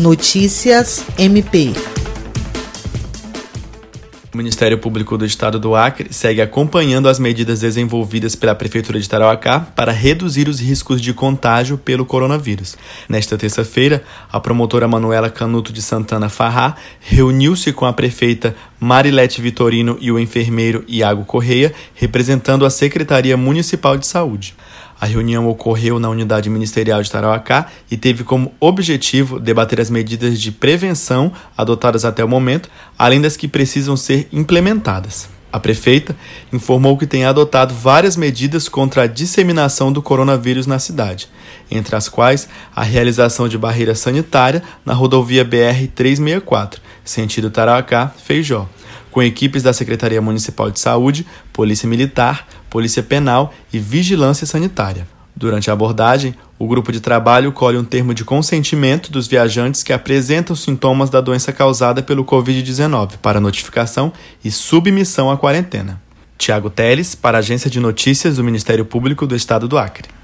Notícias MP. O Ministério Público do Estado do Acre segue acompanhando as medidas desenvolvidas pela Prefeitura de Tarauacá para reduzir os riscos de contágio pelo coronavírus. Nesta terça-feira, a promotora Manuela Canuto de Santana Farrá reuniu-se com a prefeita Marilete Vitorino e o enfermeiro Iago Correia, representando a Secretaria Municipal de Saúde. A reunião ocorreu na unidade ministerial de Tarauacá e teve como objetivo debater as medidas de prevenção adotadas até o momento, além das que precisam ser implementadas. A prefeita informou que tem adotado várias medidas contra a disseminação do coronavírus na cidade, entre as quais a realização de barreira sanitária na rodovia BR-364, sentido Tarauacá-Feijó, com equipes da Secretaria Municipal de Saúde, Polícia Militar, Polícia Penal e Vigilância Sanitária. Durante a abordagem, o grupo de trabalho colhe um termo de consentimento dos viajantes que apresentam sintomas da doença causada pelo Covid-19 para notificação e submissão à quarentena. Tiago Teles, para a Agência de Notícias do Ministério Público do Estado do Acre.